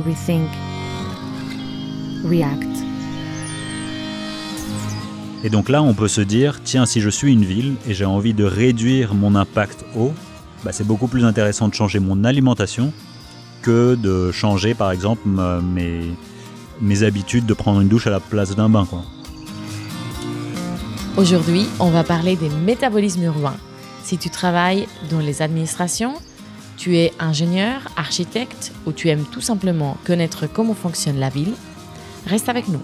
rethink, react. Et donc là, on peut se dire, tiens, si je suis une ville et j'ai envie de réduire mon impact eau, bah, c'est beaucoup plus intéressant de changer mon alimentation que de changer, par exemple, mes, mes habitudes de prendre une douche à la place d'un bain. Quoi. Aujourd'hui, on va parler des métabolismes urbains. Si tu travailles dans les administrations, tu es ingénieur, architecte ou tu aimes tout simplement connaître comment fonctionne la ville, reste avec nous.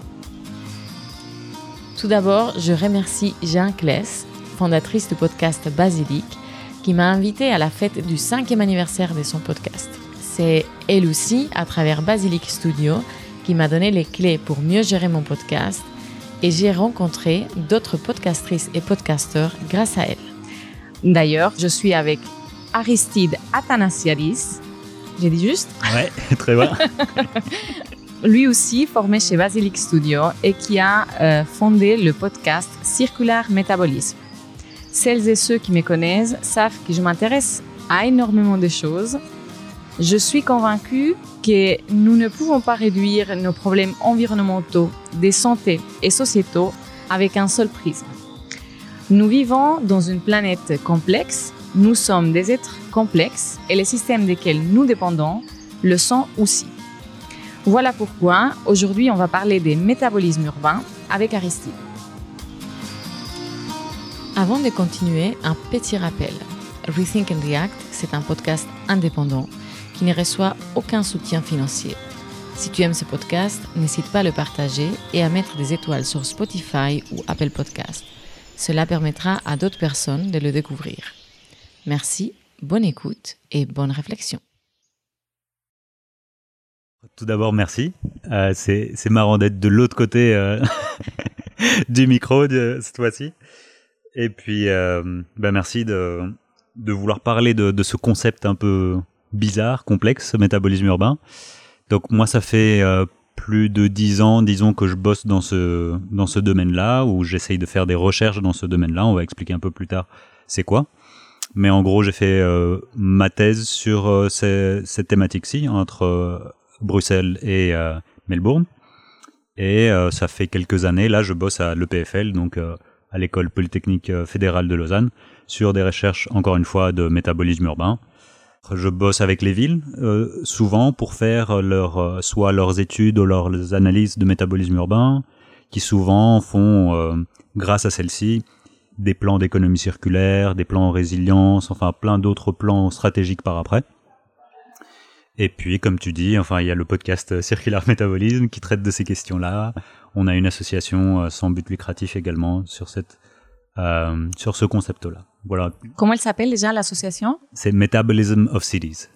Tout d'abord, je remercie Jean Kless, fondatrice du podcast Basilic, qui m'a invité à la fête du cinquième anniversaire de son podcast. C'est elle aussi, à travers Basilic Studio, qui m'a donné les clés pour mieux gérer mon podcast et j'ai rencontré d'autres podcastrices et podcasteurs grâce à elle. D'ailleurs, je suis avec Aristide Athanasiadis. J'ai dit juste Ouais, très bien. Lui aussi formé chez Basilic Studio et qui a euh, fondé le podcast Circular Métabolisme. Celles et ceux qui me connaissent savent que je m'intéresse à énormément de choses. Je suis convaincue que nous ne pouvons pas réduire nos problèmes environnementaux, de santé et sociétaux avec un seul prisme. Nous vivons dans une planète complexe, nous sommes des êtres complexes et les systèmes desquels nous dépendons le sont aussi. Voilà pourquoi aujourd'hui on va parler des métabolismes urbains avec Aristide. Avant de continuer, un petit rappel. Rethink and React, c'est un podcast indépendant qui ne reçoit aucun soutien financier. Si tu aimes ce podcast, n'hésite pas à le partager et à mettre des étoiles sur Spotify ou Apple Podcast. Cela permettra à d'autres personnes de le découvrir. Merci, bonne écoute et bonne réflexion. Tout d'abord, merci. Euh, c'est marrant d'être de l'autre côté euh, du micro cette fois-ci. Et puis, euh, bah, merci de, de vouloir parler de, de, ce concept un peu bizarre, complexe, métabolisme urbain. Donc moi, ça fait euh, plus de dix ans, disons, que je bosse dans ce, dans ce domaine-là, où j'essaye de faire des recherches dans ce domaine-là. On va expliquer un peu plus tard c'est quoi. Mais en gros, j'ai fait euh, ma thèse sur euh, cette thématique-ci, entre Bruxelles et Melbourne. Et ça fait quelques années, là, je bosse à l'EPFL, donc à l'école polytechnique fédérale de Lausanne, sur des recherches, encore une fois, de métabolisme urbain. Je bosse avec les villes euh, souvent pour faire leur, euh, soit leurs études ou leurs analyses de métabolisme urbain, qui souvent font, euh, grâce à celles-ci, des plans d'économie circulaire, des plans en résilience, enfin plein d'autres plans stratégiques par après. Et puis, comme tu dis, enfin, il y a le podcast Circular Métabolisme qui traite de ces questions-là. On a une association sans but lucratif également sur cette, sur ce concept-là. Comment elle s'appelle déjà l'association? C'est Metabolism of Cities.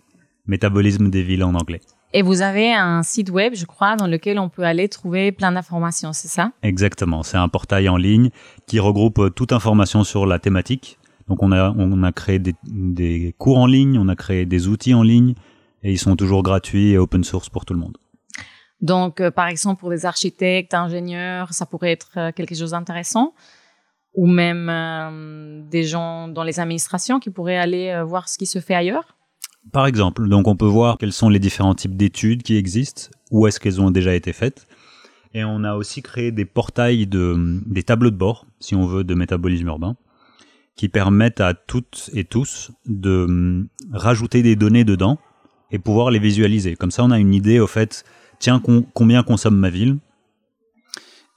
Métabolisme des villes en anglais. Et vous avez un site web, je crois, dans lequel on peut aller trouver plein d'informations, c'est ça? Exactement. C'est un portail en ligne qui regroupe euh, toute information sur la thématique. Donc on a, on a créé des, cours en ligne, on a créé des outils en ligne et ils sont toujours gratuits et open source pour tout le monde. Donc, euh, par exemple, pour des architectes, ingénieurs, ça pourrait être euh, quelque chose d'intéressant ou même euh, des gens dans les administrations qui pourraient aller voir ce qui se fait ailleurs Par exemple, donc on peut voir quels sont les différents types d'études qui existent, où est-ce qu'elles ont déjà été faites. Et on a aussi créé des portails de des tableaux de bord, si on veut, de métabolisme urbain, qui permettent à toutes et tous de hum, rajouter des données dedans et pouvoir les visualiser. Comme ça, on a une idée au fait, tiens, combien consomme ma ville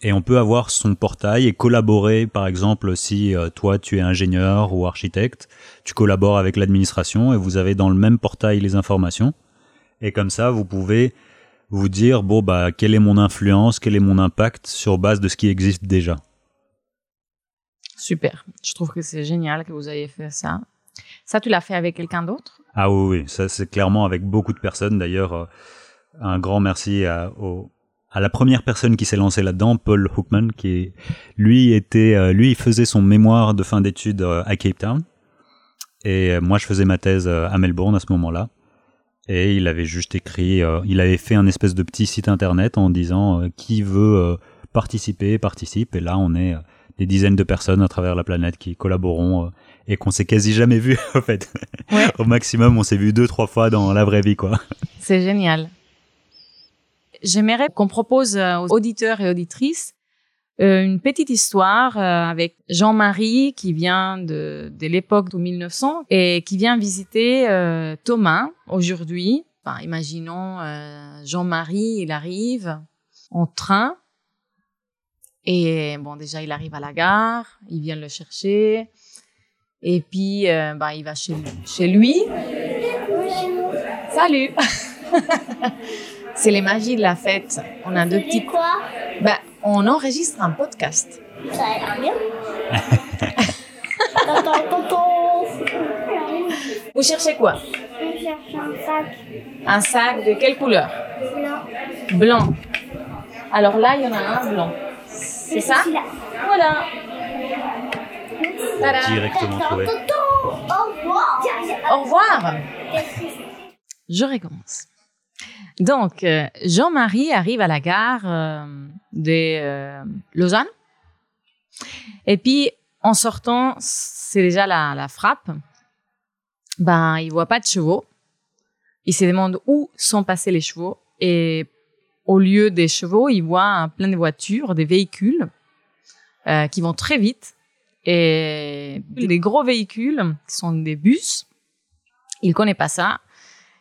et on peut avoir son portail et collaborer, par exemple, si euh, toi tu es ingénieur ou architecte, tu collabores avec l'administration et vous avez dans le même portail les informations. Et comme ça, vous pouvez vous dire, bon, bah, quelle est mon influence, quel est mon impact sur base de ce qui existe déjà. Super. Je trouve que c'est génial que vous ayez fait ça. Ça, tu l'as fait avec quelqu'un d'autre? Ah oui, oui, ça c'est clairement avec beaucoup de personnes. D'ailleurs, euh, un grand merci à, aux, à la première personne qui s'est lancée là-dedans, Paul Hookman, qui lui était, euh, lui, il faisait son mémoire de fin d'études euh, à Cape Town, et euh, moi je faisais ma thèse à Melbourne à ce moment-là. Et il avait juste écrit, il avait fait un espèce de petit site internet en disant qui veut participer, participe. Et là, on est des dizaines de personnes à travers la planète qui collaboront et qu'on s'est quasi jamais vu en fait. Au maximum, on s'est vu deux trois fois dans la vraie vie quoi. C'est génial. J'aimerais qu'on propose aux auditeurs et auditrices euh, une petite histoire euh, avec Jean-Marie qui vient de, de l'époque de 1900 et qui vient visiter euh, Thomas aujourd'hui. Enfin, imaginons Jean-Marie, il arrive en train et bon déjà il arrive à la gare, il vient le chercher et puis bah, il va chez, chez lui. Salut. C'est les magies de la fête. On a deux petits. quoi bah, on enregistre un podcast. Ça a l'air bien. Tonton, tonton. Vous cherchez quoi Je cherche un sac Un sac de quelle couleur blanc. Blanc. Alors là, il y en a un blanc. C'est ça. Voilà. Tada. Directement trouvé. Au revoir. Au revoir. Je recommence. Donc, euh, Jean-Marie arrive à la gare euh, de euh, Lausanne. Et puis, en sortant, c'est déjà la, la frappe. Ben, il voit pas de chevaux. Il se demande où sont passés les chevaux. Et au lieu des chevaux, il voit plein de voitures, des véhicules euh, qui vont très vite. Et des gros véhicules qui sont des bus. Il connaît pas ça.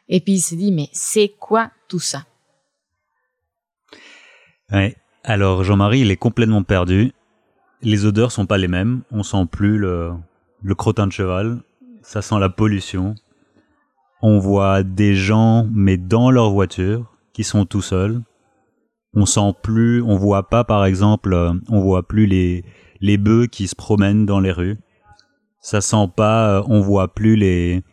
Et puis il se dit, mais c'est quoi tout ça? Alors Jean-Marie, il est complètement perdu. Les odeurs sont pas les mêmes. On sent plus le, le crottin de cheval. Ça sent la pollution. On voit des gens, mais dans leur voiture, qui sont tout seuls. On sent plus, on voit pas, par exemple, on voit plus les, les bœufs qui se promènent dans les rues. Ça sent pas, on voit plus les,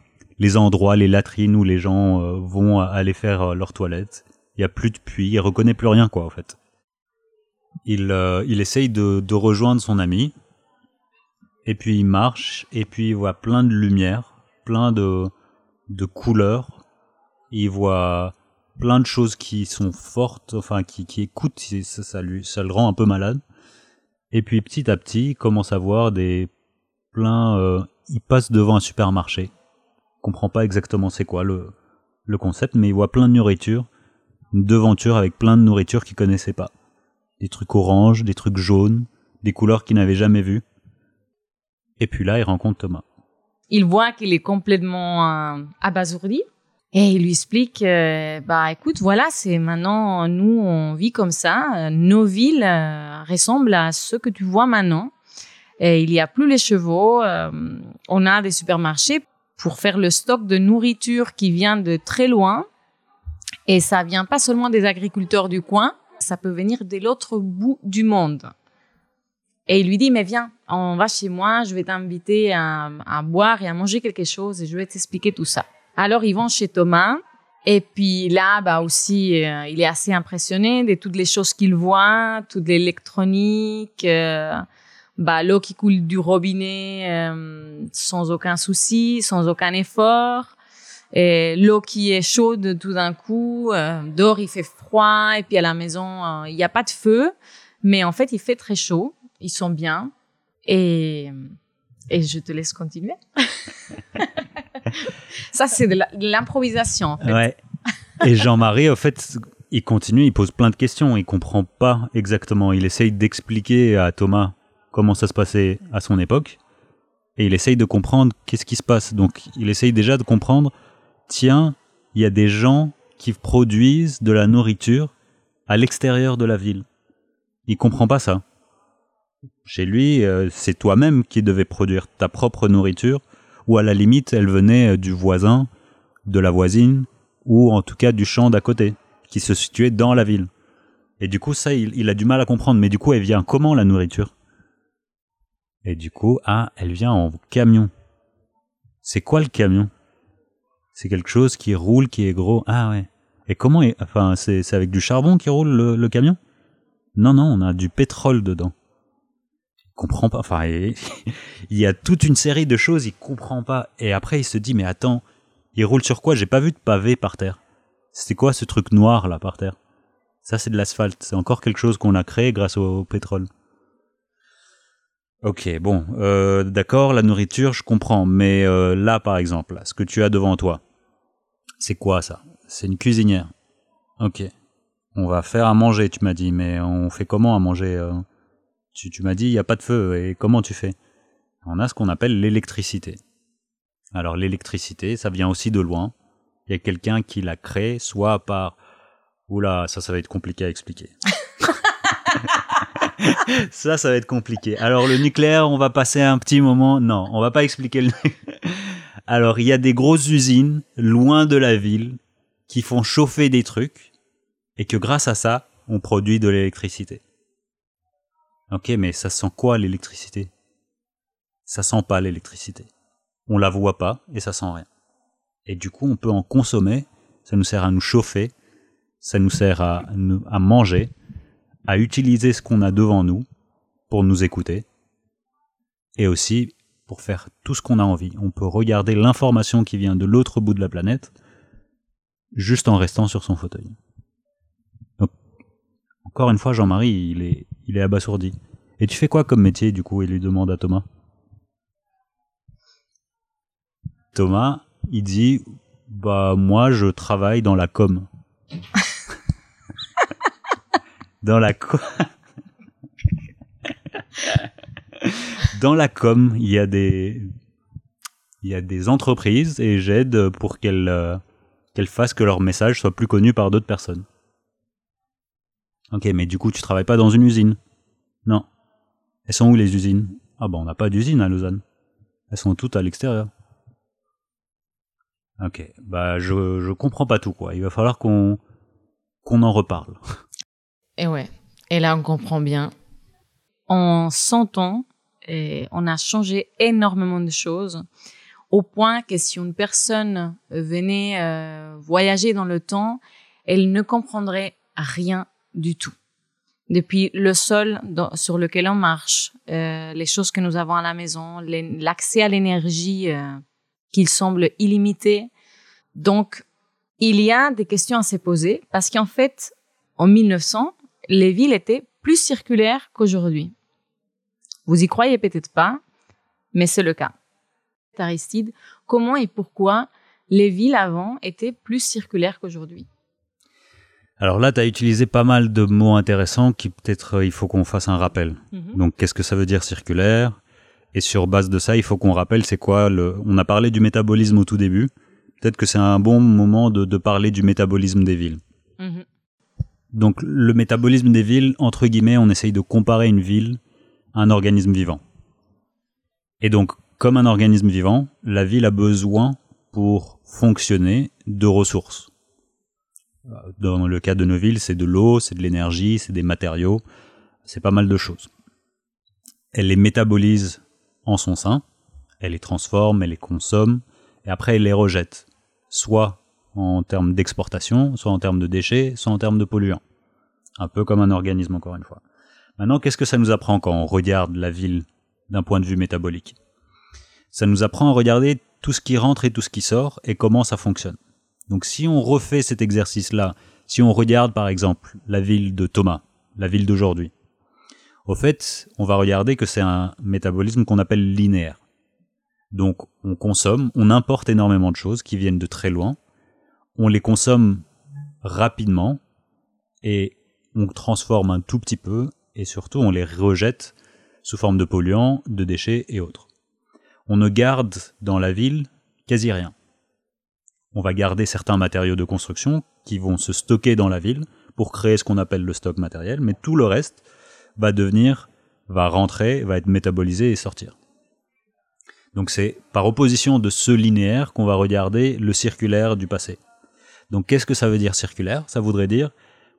les endroits, les latrines où les gens euh, vont aller faire euh, leur toilette. Il y a plus de puits, il reconnaît plus rien quoi en fait. Il, euh, il essaye de, rejoindre son ami, et puis il marche, et puis il voit plein de lumière, plein de, de couleurs, il voit plein de choses qui sont fortes, enfin qui, qui écoutent, ça, lui, ça le rend un peu malade. Et puis petit à petit, il commence à voir des plein, euh, il passe devant un supermarché comprend pas exactement c'est quoi le, le concept, mais il voit plein de nourriture, une devanture avec plein de nourriture qu'il connaissait pas. Des trucs oranges, des trucs jaunes, des couleurs qu'il n'avait jamais vues. Et puis là, il rencontre Thomas. Il voit qu'il est complètement euh, abasourdi. Et il lui explique, euh, bah écoute, voilà, c'est maintenant, nous, on vit comme ça. Nos villes euh, ressemblent à ce que tu vois maintenant. Et il n'y a plus les chevaux. on a des supermarchés pour faire le stock de nourriture qui vient de très loin. Et ça vient pas seulement des agriculteurs du coin, ça peut venir de l'autre bout du monde. Et il lui dit, mais viens, on va chez moi, je vais t'inviter à, boire et à manger quelque chose et je vais t'expliquer tout ça. Alors ils vont chez Thomas et puis là, bah aussi, euh, il est assez impressionné de toutes les choses qu'il voit, toute l'électronique, bah, l'eau qui coule du robinet euh, sans aucun souci, sans aucun effort. Et l'eau qui est chaude tout d'un coup, euh, dehors il fait froid et puis à la maison euh, il n'y a pas de feu, mais en fait il fait très chaud, ils sont bien et et je te laisse continuer. Ça c'est de l'improvisation en fait. Ouais. Et Jean-Marie, au fait, il continue, il pose plein de questions, il comprend pas exactement. Il essaye d'expliquer à Thomas comment ça se passait à son époque, et il essaye de comprendre qu'est-ce qui se passe. Donc, il essaye déjà de comprendre, tiens, il y a des gens qui produisent de la nourriture à l'extérieur de la ville. Il comprend pas ça. Chez lui, euh, c'est toi-même qui devais produire ta propre nourriture, ou à la limite, elle venait euh, du voisin, de la voisine, ou en tout cas du champ d'à côté, qui se situait dans la ville. Et du coup, ça, il, il a du mal à comprendre. Mais du coup, elle vient comment la nourriture? Et du coup, ah, elle vient en camion. C'est quoi le camion? C'est quelque chose qui roule, qui est gros. Ah ouais. Et comment est... Enfin, c'est c'est avec du charbon qui roule le, camion? Non, non, on a du pétrole dedans. Il comprend pas. Enfin, il y a toute une série de choses, il comprend pas. Et après, il se dit, mais attends, il roule sur quoi? J'ai pas vu de pavé par terre. C'était quoi ce truc noir là par terre? Ça, c'est de l'asphalte. C'est encore quelque chose qu'on a créé grâce au pétrole. Ok, bon, euh, d'accord, la nourriture, je comprends. Mais euh, là, par exemple, ce que tu as devant toi, c'est quoi ça? C'est une cuisinière. Ok. On va faire à manger, tu m'as dit, mais on fait comment à manger euh? Tu, tu m'as dit, il n'y a pas de feu, et comment tu fais? On a ce qu'on appelle l'électricité. Alors l'électricité, ça vient aussi de loin. Il y a quelqu'un qui l'a créé, soit par... Oula, ça, ça va être compliqué à expliquer. ça, ça va être compliqué. Alors le nucléaire, on va passer un petit moment. Non, on va pas expliquer le. Alors il y a des grosses usines loin de la ville qui font chauffer des trucs et que grâce à ça, on produit de l'électricité. Ok, mais ça sent quoi l'électricité? Ça sent pas l'électricité. On la voit pas et ça sent rien. Et du coup, on peut en consommer. Ça nous sert à nous chauffer. Ça nous sert à, à manger à utiliser ce qu'on a devant nous pour nous écouter et aussi pour faire tout ce qu'on a envie. On peut regarder l'information qui vient de l'autre bout de la planète juste en restant sur son fauteuil. Donc, encore une fois, Jean-Marie, il est, il est abasourdi. Et tu fais quoi comme métier, du coup Il lui demande à Thomas? Thomas, il dit, bah, moi, je travaille dans la com. Dans la dans la com, il y a des, il y a des entreprises et j'aide pour qu'elles, euh, qu'elles fassent que leur message soit plus connu par d'autres personnes. Ok, mais du coup, tu travailles pas dans une usine Non. Elles sont où les usines? Ah bah, on n'a pas d'usine à Lausanne. Elles sont toutes à l'extérieur. Ok, bah je je comprends pas tout quoi. Il va falloir qu'on qu'on en reparle. Et ouais. Et là, on comprend bien. En 100 ans, et on a changé énormément de choses au point que si une personne venait euh, voyager dans le temps, elle ne comprendrait rien du tout. Depuis le sol sur lequel on marche, euh, les choses que nous avons à la maison, l'accès à l'énergie euh, qu'il semble illimité. Donc, il y a des questions à se poser parce qu'en fait, en 1900, les villes étaient plus circulaires qu'aujourd'hui. Vous y croyez peut-être pas, mais c'est le cas. Aristide, comment et pourquoi les villes avant étaient plus circulaires qu'aujourd'hui? Alors là, tu as utilisé pas mal de mots intéressants qui peut-être euh, il faut qu'on fasse un rappel. Donc qu'est-ce que ça veut dire circulaire? Et sur base de ça, il faut qu'on rappelle c'est quoi le on a parlé du métabolisme au tout début. Peut-être que c'est un bon moment de, de parler du métabolisme des villes. Mhm. Donc le métabolisme des villes, entre guillemets, on essaye de comparer une ville à un organisme vivant. Et donc, comme un organisme vivant, la ville a besoin pour fonctionner de ressources. Dans le cas de nos villes, c'est de l'eau, c'est de l'énergie, c'est des matériaux, c'est pas mal de choses. Elle les métabolise en son sein, elle les transforme, elle les consomme, et après elle les rejette, soit en termes d'exportation, soit en termes de déchets, soit en termes de polluants. Un peu comme un organisme, encore une fois. Maintenant, qu'est-ce que ça nous apprend quand on regarde la ville d'un point de vue métabolique? Ça nous apprend à regarder tout ce qui rentre et tout ce qui sort et comment ça fonctionne. Donc si on refait cet exercice-là, si on regarde par exemple la ville de Thomas, la ville d'aujourd'hui, au fait, on va regarder que c'est un métabolisme qu'on appelle linéaire. Donc on consomme, on importe énormément de choses qui viennent de très loin, on les consomme rapidement et on transforme un tout petit peu et surtout on les rejette sous forme de polluants, de déchets et autres. On ne garde dans la ville quasi rien. On va garder certains matériaux de construction qui vont se stocker dans la ville pour créer ce qu'on appelle le stock matériel, mais tout le reste va devenir, va rentrer, va être métabolisé et sortir. Donc c'est par opposition de ce linéaire qu'on va regarder le circulaire du passé. Donc qu'est-ce que ça veut dire circulaire? Ça voudrait dire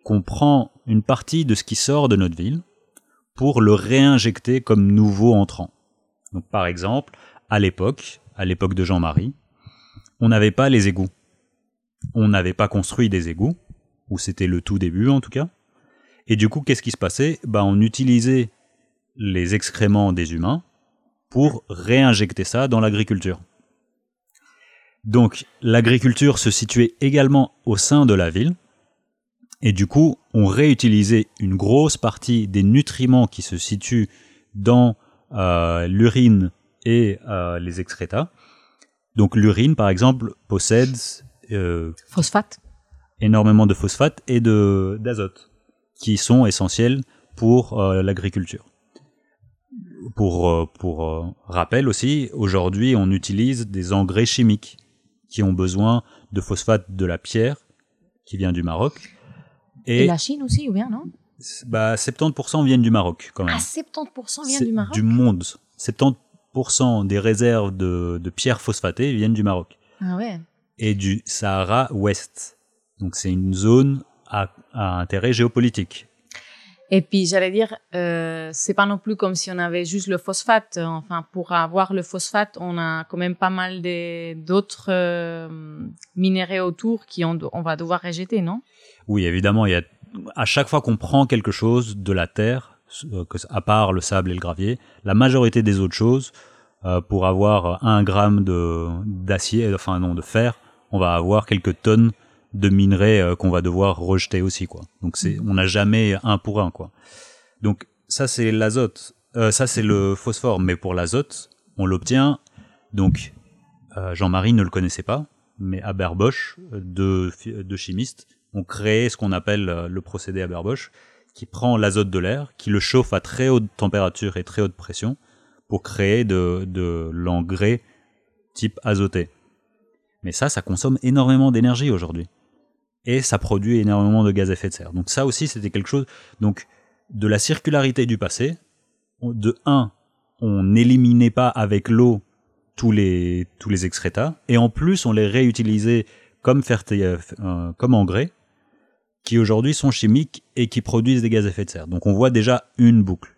qu'on prend une partie de ce qui sort de notre ville pour le réinjecter comme nouveau entrant. Donc par exemple, à l'époque, à l'époque de Jean-Marie, on n'avait pas les égouts. On n'avait pas construit des égouts, ou c'était le tout début en tout cas. Et du coup, qu'est-ce qui se passait? Bah, On utilisait les excréments des humains pour réinjecter ça dans l'agriculture. Donc l'agriculture se situait également au sein de la ville, et du coup, on réutilisait une grosse partie des nutriments qui se situent dans euh, l'urine et euh, les excrétas. Donc l'urine, par exemple, possède euh, Phosphate énormément de phosphate et de d'azote qui sont essentiels pour l'agriculture. Pour pour euh, rappel aussi, aujourd'hui, on utilise des engrais chimiques qui ont besoin de phosphate de la pierre qui vient du Maroc Et la Chine aussi, ou bien, non? Bah 70% viennent du Maroc quand même. Ah, 70% viennent C'est du Maroc? Du monde. 70% des réserves de, de pierres phosphatées viennent du Maroc Ah ouais. et du Sahara ouest. Donc c'est une zone à, à intérêt géopolitique. Et puis, j'allais dire, euh, c'est pas non plus comme si on avait juste le phosphate. Enfin, pour avoir le phosphate, on a quand même pas mal d'autres euh, minéraux autour qui on, va devoir rejeter, non? Oui, évidemment, il y a à chaque fois qu'on prend quelque chose de la terre, euh, à part le sable et le gravier, la majorité des autres choses, euh, pour avoir un gramme de d'acier, enfin non de fer, on va avoir quelques tonnes de minerais euh, qu'on va devoir rejeter aussi quoi. Donc c'est on n'a jamais un pour un quoi. Donc ça c'est l'azote, Euh, ça c'est le phosphore, mais pour l'azote on l'obtient donc euh, Jean-Marie ne le connaissait pas, mais Haber-Bosch, deux chimistes, ont créé ce qu'on appelle euh, le procédé Haber-Bosch, qui prend l'azote de l'air, qui le chauffe à très haute température et très haute pression pour créer de, de l'engrais type azoté. Mais ça, ça consomme énormément d'énergie aujourd'hui. Et ça produit énormément de gaz à effet de serre. Donc ça aussi, c'était quelque chose... Donc, de la circularité du passé, de un, on n'éliminait pas avec l'eau tous les tous les et en plus on les réutilisait comme ferti- euh, euh, comme engrais qui aujourd'hui sont chimiques et qui produisent des gaz à effet de serre. Donc on voit déjà une boucle.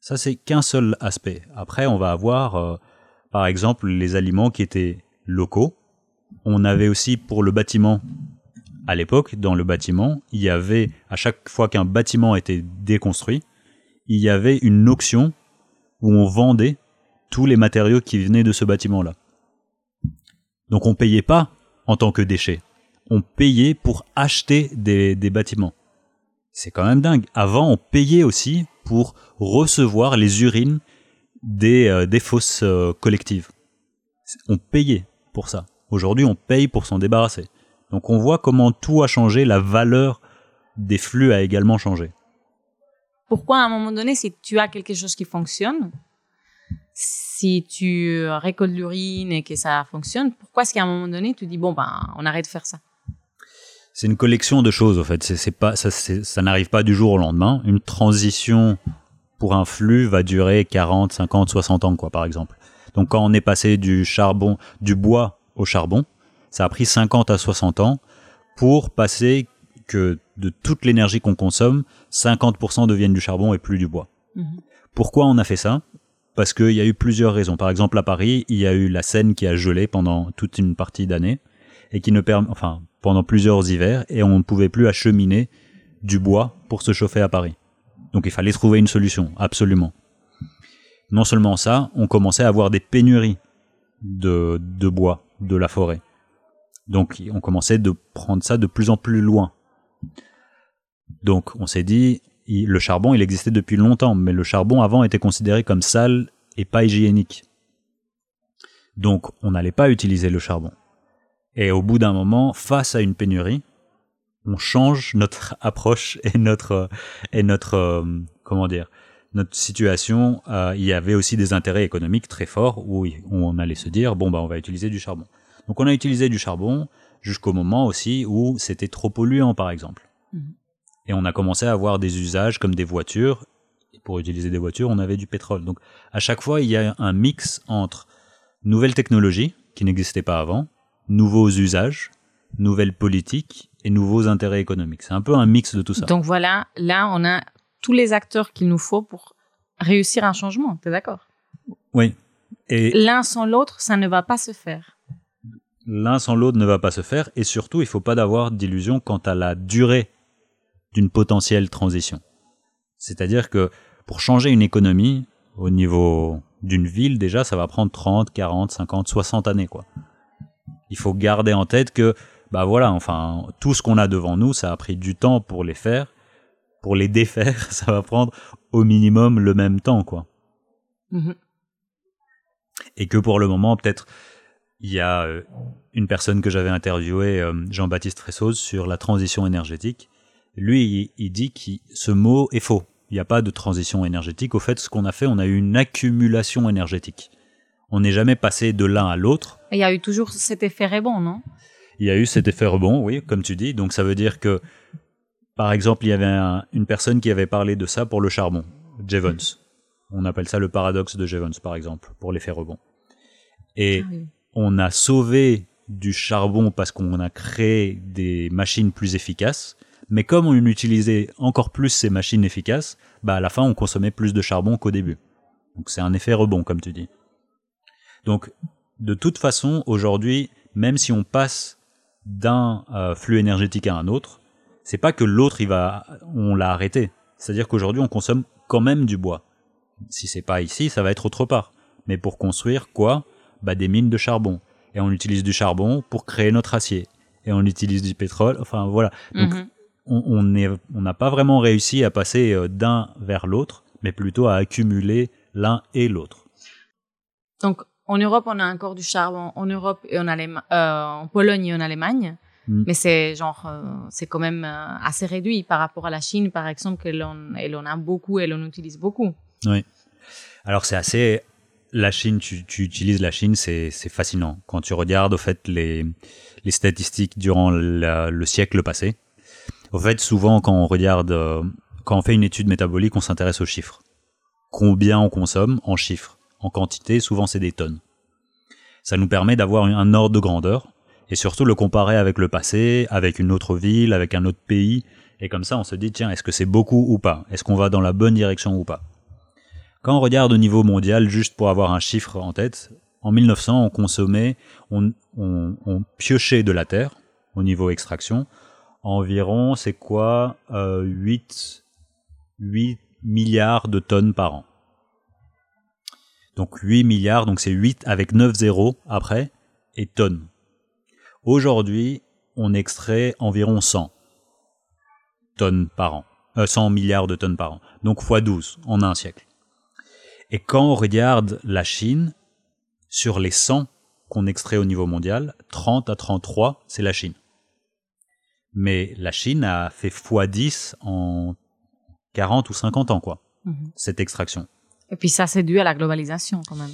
Ça c'est qu'un seul aspect. Après on va avoir euh, par exemple les aliments qui étaient locaux. On avait aussi pour le bâtiment à l'époque dans le bâtiment, il y avait à chaque fois qu'un bâtiment était déconstruit, il y avait une auction où on vendait tous les matériaux qui venaient de ce bâtiment-là. Donc on payait pas en tant que déchet, on payait pour acheter des, bâtiments. C'est quand même dingue. Avant, on payait aussi pour recevoir les urines des, euh, fosses euh, collectives. On payait pour ça. Aujourd'hui, on paye pour s'en débarrasser. Donc on voit comment tout a changé, la valeur des flux a également changé. Pourquoi à un moment donné, si tu as quelque chose qui fonctionne, si tu récoltes l'urine et que ça fonctionne, pourquoi est-ce qu'à un moment donné, tu dis, bon, ben, on arrête de faire ça? C'est une collection de choses, en fait. C'est, pas, ça, ça n'arrive pas du jour au lendemain. Une transition pour un flux va durer 40, 50, 60 ans, quoi, par exemple. Donc, quand on est passé du charbon, du bois au charbon, ça a pris 50 à 60 ans pour passer que de toute l'énergie qu'on consomme, 50% deviennent du charbon et plus du bois. Mhm. Pourquoi on a fait ça? Parce qu'il y a eu plusieurs raisons. Par exemple, à Paris, il y a eu la Seine qui a gelé pendant toute une partie d'année et qui ne permet, enfin, pendant plusieurs hivers, et on ne pouvait plus acheminer du bois pour se chauffer à Paris. Donc il fallait trouver une solution, absolument. Non seulement ça, on commençait à avoir des pénuries de, de bois de la forêt. Donc on commençait de prendre ça de plus en plus loin. Donc on s'est dit, le charbon, il existait depuis longtemps, mais le charbon avant était considéré comme sale et pas hygiénique. Donc on n'allait pas utiliser le charbon. Et au bout d'un moment, face à une pénurie, on change notre approche et notre et notre euh, comment dire notre situation. euh, il y avait aussi des intérêts économiques très forts où on allait se dire bon bah on va utiliser du charbon. Donc on a utilisé du charbon jusqu'au moment aussi où c'était trop polluant par exemple. Mhm. Et on a commencé à avoir des usages comme des voitures. Et pour utiliser des voitures, on avait du pétrole. Donc à chaque fois, il y a un mix entre nouvelles technologies qui n'existaient pas avant, nouveaux usages, nouvelles politiques et nouveaux intérêts économiques. C'est un peu un mix de tout ça. Donc voilà, là, on a tous les acteurs qu'il nous faut pour réussir un changement. Tu es d'accord? Oui. Et L'un sans l'autre, ça ne va pas se faire. L'un sans l'autre ne va pas se faire. Et surtout, il faut pas d'avoir d'illusion quant à la durée d'une potentielle transition. C'est-à-dire que pour changer une économie au niveau d'une ville, déjà, ça va prendre 30, 40, 50, 60 années, quoi. Il faut garder en tête que, bah voilà, enfin, tout ce qu'on a devant nous, ça a pris du temps pour les faire. Pour les défaire, ça va prendre au minimum le même temps, quoi. Mhm. et que pour le moment, peut-être il y a euh, une personne que j'avais interviewée, euh, Jean-Baptiste Fressoz, sur la transition énergétique. Lui, il, il dit que ce mot est faux. Il n'y a pas de transition énergétique. Au fait, ce qu'on a fait, on a eu une accumulation énergétique. On n'est jamais passé de l'un à l'autre. Il y a eu toujours cet effet rebond, non? Il y a eu cet effet rebond, oui, comme tu dis. Donc ça veut dire que, par exemple, il y avait un- une personne qui avait parlé de ça pour le charbon, Jevons. On appelle ça le paradoxe de Jevons, par exemple, pour l'effet rebond. Et Ah oui. On a sauvé du charbon parce qu'on a créé des machines plus efficaces. Mais comme on utilisait encore plus ces machines efficaces, bah à la fin on consommait plus de charbon qu'au début. Donc c'est un effet rebond comme tu dis. Donc de toute façon aujourd'hui, même si on passe d'un euh, flux énergétique à un autre, c'est pas que l'autre il va, on l'a arrêté. C'est-à-dire qu'aujourd'hui on consomme quand même du bois. Si c'est pas ici, ça va être autre part. Mais pour construire quoi? Bah, Des mines de charbon. Et on utilise du charbon pour créer notre acier. Et on utilise du pétrole. Enfin voilà. Donc Mhm. on on n'est- on n'a pas vraiment réussi à passer euh, d'un vers l'autre, mais plutôt à accumuler l'un et l'autre. Donc, en Europe, on a encore du charbon. En Europe et en, Allema- euh, en Pologne et en Allemagne. Mm. Mais c'est genre, euh, c'est quand même assez réduit par rapport à la Chine, par exemple, que l'on, a beaucoup et l'on utilise beaucoup. Alors c'est assez... La Chine, tu, tu utilises la Chine, c'est fascinant. Quand tu regardes au fait les, les statistiques durant le siècle passé, au fait souvent quand on regarde, euh, quand on fait une étude métabolique, on s'intéresse aux chiffres. Combien on consomme en chiffres, en quantité, souvent c'est des tonnes. Ça nous permet d'avoir un ordre de grandeur et surtout le comparer avec le passé, avec une autre ville, avec un autre pays. Et comme ça, on se dit, tiens, est-ce que c'est beaucoup ou pas? Est-ce qu'on va dans la bonne direction ou pas? Quand on regarde au niveau mondial, juste pour avoir un chiffre en tête, en 1900, on consommait, on, piochait de la terre au niveau extraction. Environ, c'est quoi euh, 8, 8 milliards de tonnes par an. Donc 8 milliards, donc c'est 8 avec 9 zéros après, et tonnes. Aujourd'hui, on extrait environ 100 tonnes par an. Euh, 100 milliards de tonnes par an. Donc x 12 en un siècle. Et quand on regarde la Chine, sur les 100 qu'on extrait au niveau mondial, 30 à 33, c'est la Chine. Mais la Chine a fait x10 en 40 ou 50 ans, quoi, Mhm. cette extraction. Et puis ça, c'est dû à la globalisation quand même.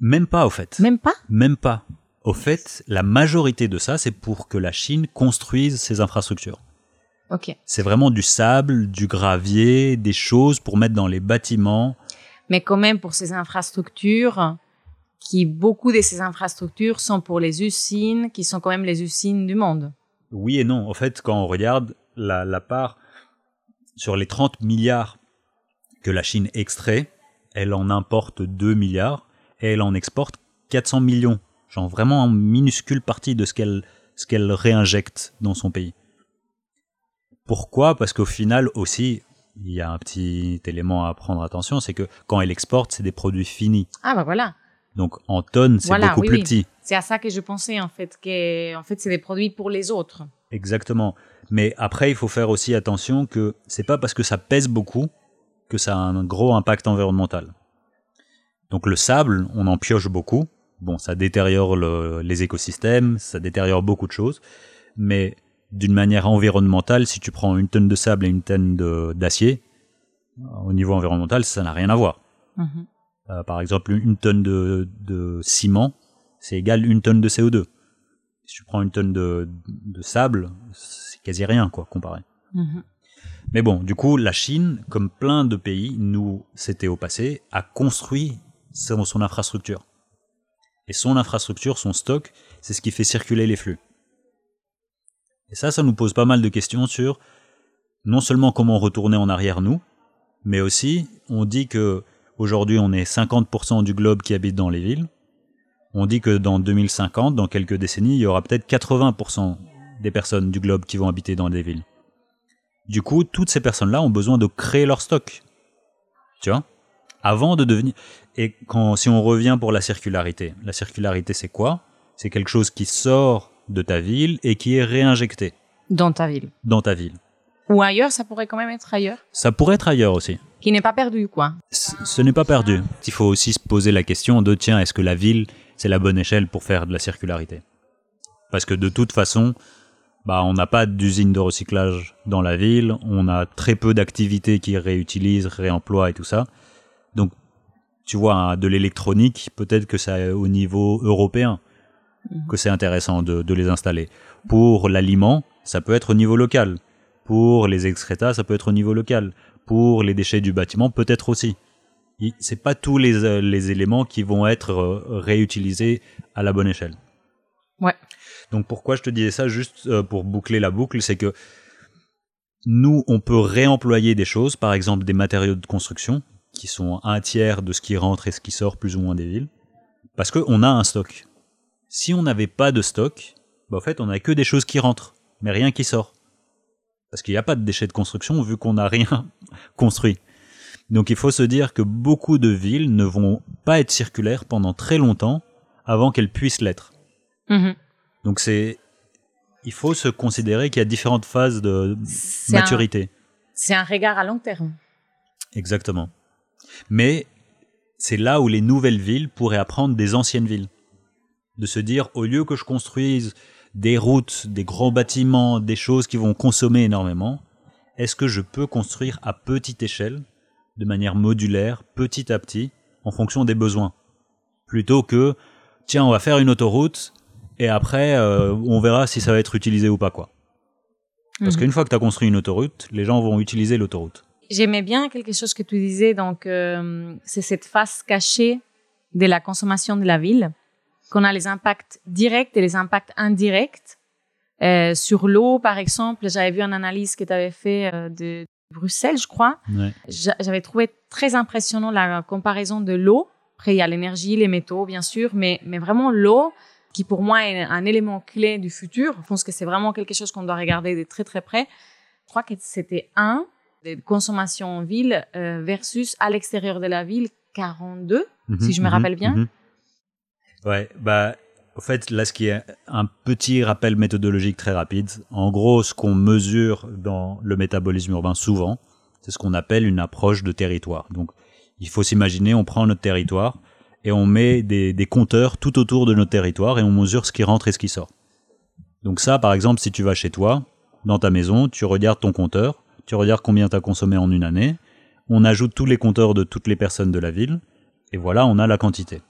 Même pas, au fait. Même pas? Même pas. Au fait, la majorité de ça, c'est pour que la Chine construise ses infrastructures. Ok. C'est vraiment du sable, du gravier, des choses pour mettre dans les bâtiments. Mais quand même, pour ces infrastructures, qui beaucoup de ces infrastructures sont pour les usines, qui sont quand même les usines du monde. Oui et non. En fait, quand on regarde la, part sur les 30 milliards que la Chine extrait, elle en importe 2 milliards et elle en exporte 400 millions. Genre vraiment une minuscule partie de ce qu'elle ce qu'elle réinjecte dans son pays. Pourquoi? Parce qu'au final aussi, il y a un petit élément à prendre attention, c'est que quand elle exporte, c'est des produits finis. Ah bah voilà. Donc en tonnes, c'est Voilà, beaucoup oui, plus oui. petit. C'est à ça que je pensais en fait, que en fait c'est des produits pour les autres. Exactement. Mais après, il faut faire aussi attention que c'est pas parce que ça pèse beaucoup que ça a un gros impact environnemental. Donc le sable, on en pioche beaucoup. Bon, ça détériore le- les écosystèmes, ça détériore beaucoup de choses. Mais d'une manière environnementale, si tu prends une tonne de sable et une tonne de- d'acier, au niveau environnemental, ça n'a rien à voir. Mhm. Euh, par exemple, une tonne de, de ciment, c'est égal une tonne de CO2. Si tu prends une tonne de, de sable, c'est quasi rien, quoi, comparé. Mhm. Mais bon, du coup, la Chine, comme plein de pays, nous, c'était au passé, a construit son, son infrastructure. Et son infrastructure, son stock, c'est ce qui fait circuler les flux. Et ça, ça nous pose pas mal de questions sur non seulement comment retourner en arrière nous, mais aussi, on dit que aujourd'hui on est 50% du globe qui habite dans les villes. On dit que dans 2050, dans quelques décennies, il y aura peut-être 80% des personnes du globe qui vont habiter dans des villes. Du coup, toutes ces personnes-là ont besoin de créer leur stock. Tu vois? Avant de devenir... Et quand, si on revient pour la circularité, la circularité c'est quoi? C'est quelque chose qui sort de ta ville et qui est réinjecté Dans ta ville. dans ta ville. Ou ailleurs, ça pourrait quand même être ailleurs. Ça pourrait être ailleurs aussi. qui n'est pas perdu, quoi. Ce ce n'est pas perdu. Il faut aussi se poser la question de tiens, est-ce que la ville, c'est la bonne échelle pour faire de la circularité? Parce que de toute façon, bah, on n'a pas d'usine de recyclage dans la ville, on a très peu d'activités qui réutilisent, réemploient et tout ça. Donc, tu vois, de l'électronique, peut-être que c'est au niveau européen que c'est intéressant de, de les installer. Pour l'aliment, ça peut être au niveau local. Pour les excrétas, ça peut être au niveau local. Pour les déchets du bâtiment, peut-être aussi. C'est pas tous les, euh, les éléments qui vont être euh, réutilisés à la bonne échelle. Ouais. Donc pourquoi je te disais ça juste euh, pour boucler la boucle, c'est que nous, on peut réemployer des choses, par exemple des matériaux de construction, qui sont un tiers de ce qui rentre et ce qui sort plus ou moins des villes, parce qu'on a un stock. Si on n'avait pas de stock, bah, en fait, on n'a que des choses qui rentrent, mais rien qui sort. Parce qu'il n'y a pas de déchets de construction vu qu'on n'a rien construit. Donc il faut se dire que beaucoup de villes ne vont pas être circulaires pendant très longtemps avant qu'elles puissent l'être. Mhm. Donc c'est, il faut se considérer qu'il y a différentes phases de maturité. C'est un regard à long terme. Exactement. Mais c'est là où les nouvelles villes pourraient apprendre des anciennes villes. De se dire, au lieu que je construise des routes, des grands bâtiments, des choses qui vont consommer énormément, est-ce que je peux construire à petite échelle, de manière modulaire, petit à petit, en fonction des besoins? Plutôt que, tiens, on va faire une autoroute, et après, euh, on verra si ça va être utilisé ou pas, quoi. Parce Mhm. qu'une fois que tu as construit une autoroute, les gens vont utiliser l'autoroute. J'aimais bien quelque chose que tu disais, donc euh, c'est cette face cachée de la consommation de la ville, qu'on a les impacts directs et les impacts indirects. Euh, sur l'eau, par exemple, j'avais vu une analyse que tu avais fait euh, de Bruxelles, je crois. Ouais. J'avais trouvé très impressionnant la comparaison de l'eau. Après, il y a l'énergie, les métaux, bien sûr, mais, mais vraiment l'eau, qui pour moi est un élément clé du futur. Je pense que c'est vraiment quelque chose qu'on doit regarder de très très près. Je crois que c'était un de consommation en ville euh, versus à l'extérieur de la ville 42, si je me Mhm, rappelle bien. mhm. Ouais, bah, au fait, là, ce qui est un petit rappel méthodologique très rapide, en gros, ce qu'on mesure dans le métabolisme urbain souvent, c'est ce qu'on appelle une approche de territoire. Donc, il faut s'imaginer, on prend notre territoire et on met des, des compteurs tout autour de notre territoire et on mesure ce qui rentre et ce qui sort. Donc ça, par exemple, si tu vas chez toi, dans ta maison, tu regardes ton compteur, tu regardes combien tu as consommé en une année, on ajoute tous les compteurs de toutes les personnes de la ville, et voilà, on a la quantité.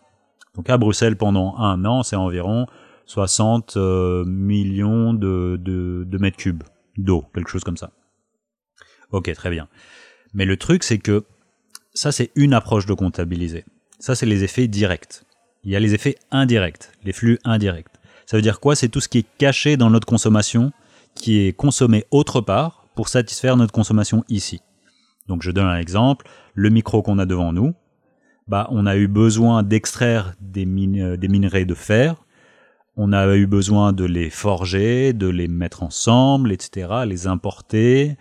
Donc à Bruxelles, pendant un an, c'est environ 60 euh, millions de, de, de mètres cubes d'eau, quelque chose comme ça. Ok, très bien. Mais le truc, c'est que ça, c'est une approche de comptabiliser. Ça, c'est les effets directs. Il y a les effets indirects, les flux indirects. Ça veut dire quoi? C'est tout ce qui est caché dans notre consommation, qui est consommé autre part pour satisfaire notre consommation ici. Donc je donne un exemple, le micro qu'on a devant nous, bah, on a eu besoin d'extraire euh, des minerais de fer, on a eu besoin de les forger, de les mettre ensemble, etc., les importer,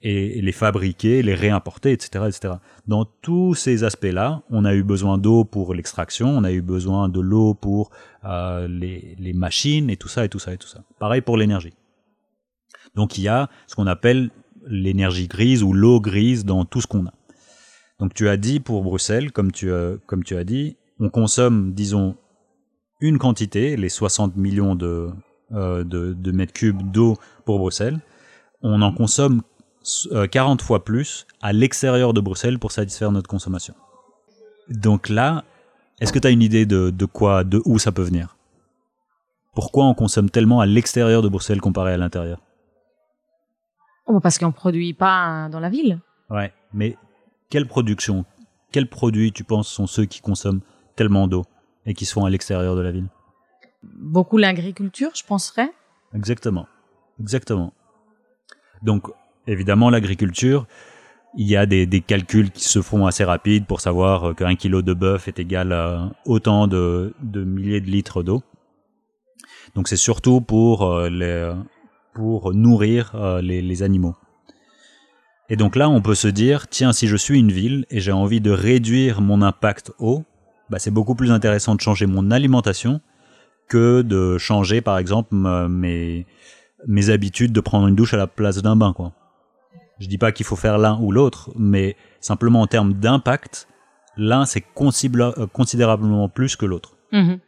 et les fabriquer, les réimporter, etc., etc. Dans tous ces aspects-là, on a eu besoin d'eau pour l'extraction, on a eu besoin de l'eau pour euh, les machines, et tout ça, et tout ça, et tout ça. Pareil pour l'énergie. Donc il y a ce qu'on appelle l'énergie grise ou l'eau grise dans tout ce qu'on a. Donc tu as dit pour Bruxelles, comme tu, as, comme tu as dit, on consomme, disons, une quantité, les 60 millions de, euh, de, de mètres cubes d'eau pour Bruxelles. On en consomme euh, 40 fois plus à l'extérieur de Bruxelles pour satisfaire notre consommation. Donc là, est-ce que tu as une idée de, de quoi, de où ça peut venir? Pourquoi on consomme tellement à l'extérieur de Bruxelles comparé à l'intérieur? Oh, parce qu'on produit pas dans la ville. Ouais, mais quelle production, quels produits tu penses sont ceux qui consomment tellement d'eau et qui sont à l'extérieur de la ville? Beaucoup l'agriculture, je penserais. Exactement, exactement. Donc, évidemment, l'agriculture, il y a des, des, calculs qui se font assez rapides pour savoir qu'un kilo de bœuf est égal à autant de, de milliers de litres d'eau. Donc, c'est surtout pour, euh, les, pour nourrir euh, les, les animaux. Et donc là, on peut se dire, tiens, si je suis une ville et j'ai envie de réduire mon impact eau, bah, c'est beaucoup plus intéressant de changer mon alimentation que de changer, par exemple, mes, mes habitudes de prendre une douche à la place d'un bain, quoi. Je dis pas qu'il faut faire l'un ou l'autre, mais simplement en termes d'impact, l'un c'est euh, considérablement plus que l'autre. Mhm.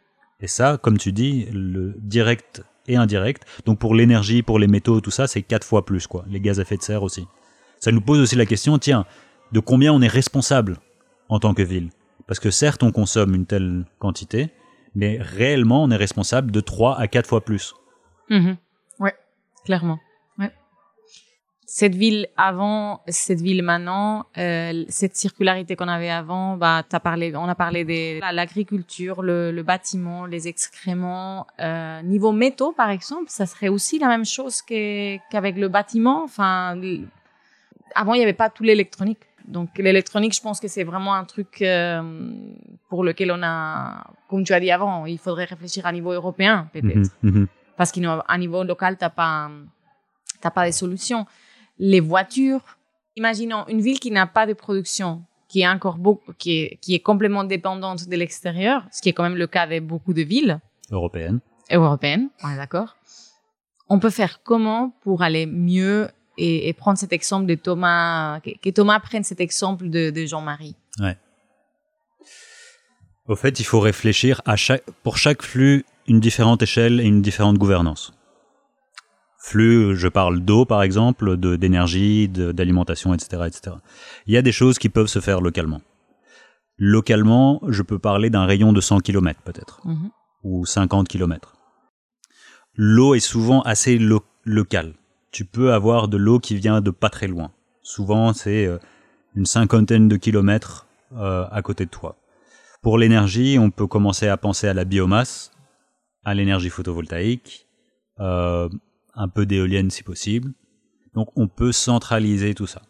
Et ça, comme tu dis, le direct et indirect. Donc pour l'énergie, pour les métaux, tout ça, c'est quatre fois plus, quoi. Les gaz à effet de serre aussi. Ça nous pose aussi la question, tiens, de combien on est responsable en tant que ville Parce que certes, on consomme une telle quantité, mais réellement, on est responsable de 3 à 4 fois plus. Mhm. Ouais, clairement. Ouais. Cette ville avant, cette ville maintenant, euh, cette circularité qu'on avait avant, bah, t'as parlé, on a parlé de la- l'agriculture, le, le bâtiment, les excréments. Euh, niveau métaux, par exemple, ça serait aussi la même chose qu'avec le bâtiment. Enfin, avant, il n'y avait pas tout l'électronique. Donc, l'électronique, je pense que c'est vraiment un truc euh, pour lequel on a, comme tu as dit avant, il faudrait réfléchir à niveau européen, peut-être Mhm, mhm. parce qu'à niveau local, t'as pas, t'as pas de solution. Les voitures, imaginons une ville qui n'a pas de production, qui est encore beaucoup, qui est, qui est complètement dépendante de l'extérieur, ce qui est quand même le cas de beaucoup de villes Européenne. européennes, on est d'accord. On peut faire comment pour aller mieux et, et prendre cet exemple de Thomas, que, que Thomas prenne cet exemple de, de Jean-Marie. Au fait, il faut réfléchir à chaque, pour chaque flux une différente échelle et une différente gouvernance. Flux, je parle d'eau par exemple, de d'énergie, d'alimentation, etc., etc. Il y a des choses qui peuvent se faire localement. Localement, je peux parler d'un rayon de 100 km peut-être, Mhm. ou 50 km. L'eau est souvent assez lo- locale. Tu peux avoir de l'eau qui vient de pas très loin. Souvent, c'est euh, une cinquantaine de kilomètres euh, à côté de toi. Pour l'énergie, on peut commencer à penser à la biomasse, à l'énergie photovoltaïque, euh, un peu d'éolienne si possible. Donc on peut centraliser tout ça.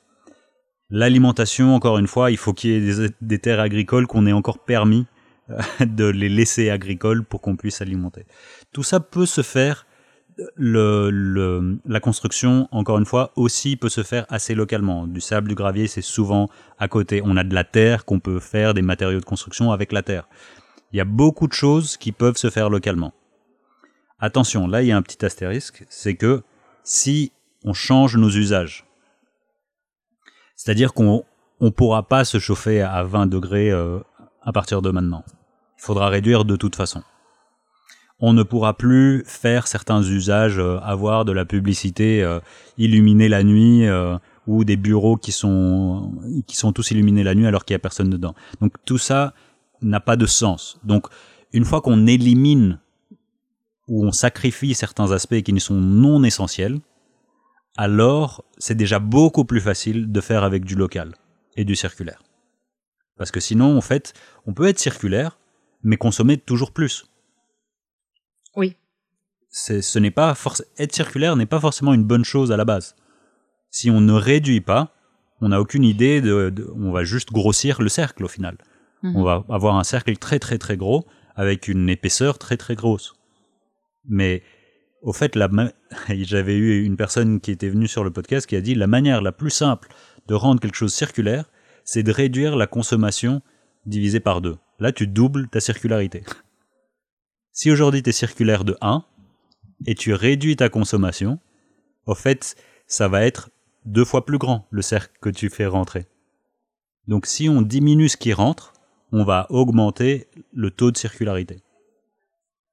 L'alimentation, encore une fois, il faut qu'il y ait des, terres agricoles qu'on ait encore permis de les laisser agricoles pour qu'on puisse alimenter. Tout ça peut se faire. Le, le- la construction, encore une fois, aussi peut se faire assez localement. Du sable, du gravier, c'est souvent à côté. On a de la terre qu'on peut faire des matériaux de construction avec la terre. Il y a beaucoup de choses qui peuvent se faire localement. Attention, là il y a un petit astérisque, c'est que si on change nos usages, c'est-à-dire qu'on ne pourra pas se chauffer à 20 degrés euh, à partir de maintenant. Il faudra réduire de toute façon. On ne pourra plus faire certains usages, euh, avoir de la publicité euh, illuminée la nuit euh, ou des bureaux qui sont qui sont tous illuminés la nuit alors qu'il y a personne dedans. Donc tout ça n'a pas de sens. Donc une fois qu'on élimine ou on sacrifie certains aspects qui ne sont non essentiels, alors c'est déjà beaucoup plus facile de faire avec du local et du circulaire. Parce que sinon, en fait, on peut être circulaire, mais consommer toujours plus. Oui. Ce n'est pas être circulaire n'est pas forcément une bonne chose à la base. Si on ne réduit pas, on n'a aucune idée de, de- on va juste grossir le cercle au final. Mhm. On va avoir un cercle très très très gros avec une épaisseur très très grosse. Mais au fait, j'avais eu une personne qui était venue sur le podcast qui a dit la manière la plus simple de rendre quelque chose circulaire, c'est de réduire la consommation divisée par deux. Là, tu doubles ta circularité. Si aujourd'hui tu es circulaire de 1 et tu réduis ta consommation, au fait, ça va être deux fois plus grand le cercle que tu fais rentrer. Donc si on diminue ce qui rentre, on va augmenter le taux de circularité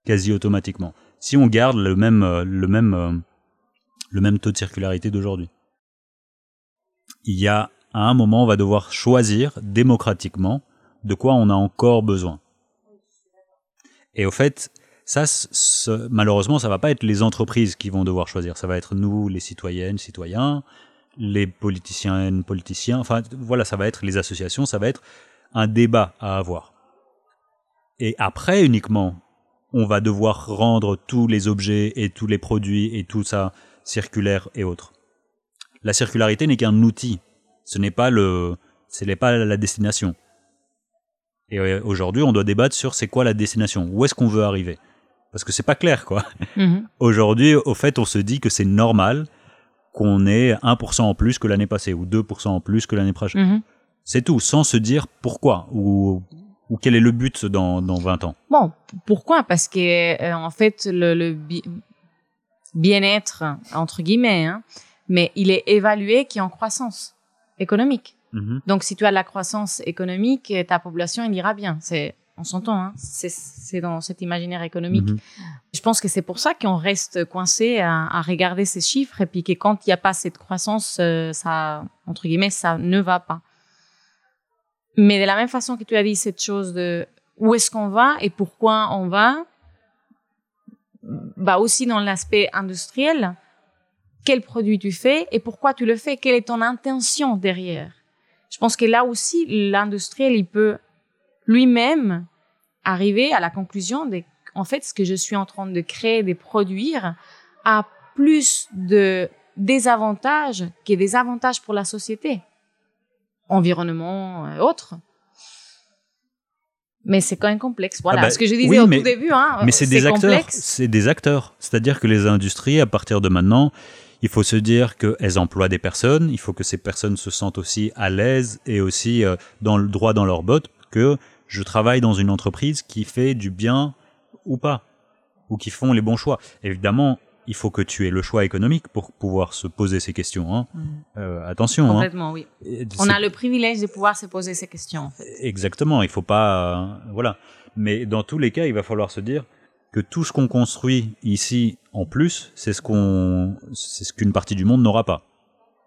quasi automatiquement. Si on garde le même euh, le même euh, le même taux de circularité d'aujourd'hui. Il y a à un moment on va devoir choisir démocratiquement de quoi on a encore besoin. Et au fait, ça malheureusement ça va pas être les entreprises qui vont devoir choisir, ça va être nous les citoyennes, citoyens, les politiciennes, politiciens, enfin voilà, ça va être les associations, ça va être un débat à avoir. Et après uniquement, on va devoir rendre tous les objets et tous les produits et tout ça circulaire et autres. La circularité n'est qu'un outil, ce n'est pas le, ce n'est pas la destination. Et euh, aujourd'hui, on doit débattre sur c'est quoi la destination, où est-ce qu'on veut arriver, parce que c'est pas clair quoi. Mhm. Aujourd'hui, au fait, on se dit que c'est normal qu'on ait 1% en plus que l'année passée ou 2% en plus que l'année prochaine. Mhm. C'est tout, sans se dire pourquoi ou, ou quel est le but dans, dans 20 ans. Bon, pourquoi? Parce que euh, en fait, le, le bi- bien-être entre guillemets, hein, mais il est évalué qui est en croissance économique. Mhm. Donc, si tu as de la croissance économique, ta population, elle ira bien. C'est, on s'entend, hein. C'est, dans cet imaginaire économique. Mhm. Je pense que c'est pour ça qu'on reste coincé à, à regarder ces chiffres et puis que quand il n'y a pas cette croissance, euh, ça, entre guillemets, ça ne va pas. Mais de la même façon que tu as dit cette chose de où est-ce qu'on va et pourquoi on va, bah aussi dans l'aspect industriel, quel produit tu fais et pourquoi tu le fais, quelle est ton intention derrière. Je pense que là aussi, l'industriel, il peut lui-même arriver à la conclusion de, en fait, ce que je suis en train de créer, de produire, a plus de désavantages que des avantages pour la société, environnement, et autres. Mais c'est quand même complexe. Voilà, Ah bah, ce que je disais oui, au mais- tout début. Hein, Mais c'est des acteurs. C'est des acteurs. C'est-à-dire que les industries, à partir de maintenant, il faut se dire qu'elles emploient des personnes. Il faut que ces personnes se sentent aussi à l'aise et aussi euh, dans le droit dans leurs bottes que je travaille dans une entreprise qui fait du bien ou pas, ou qui font les bons choix. Évidemment, il faut que tu aies le choix économique pour pouvoir se poser ces questions. hein. Euh, attention. hein. Complètement, oui. On a le privilège de pouvoir se poser ces questions, en fait. Exactement, il faut pas, euh, voilà. Mais dans tous les cas, il va falloir se dire que tout ce qu'on construit ici en plus, c'est ce qu'on, c'est ce qu'une partie du monde n'aura pas.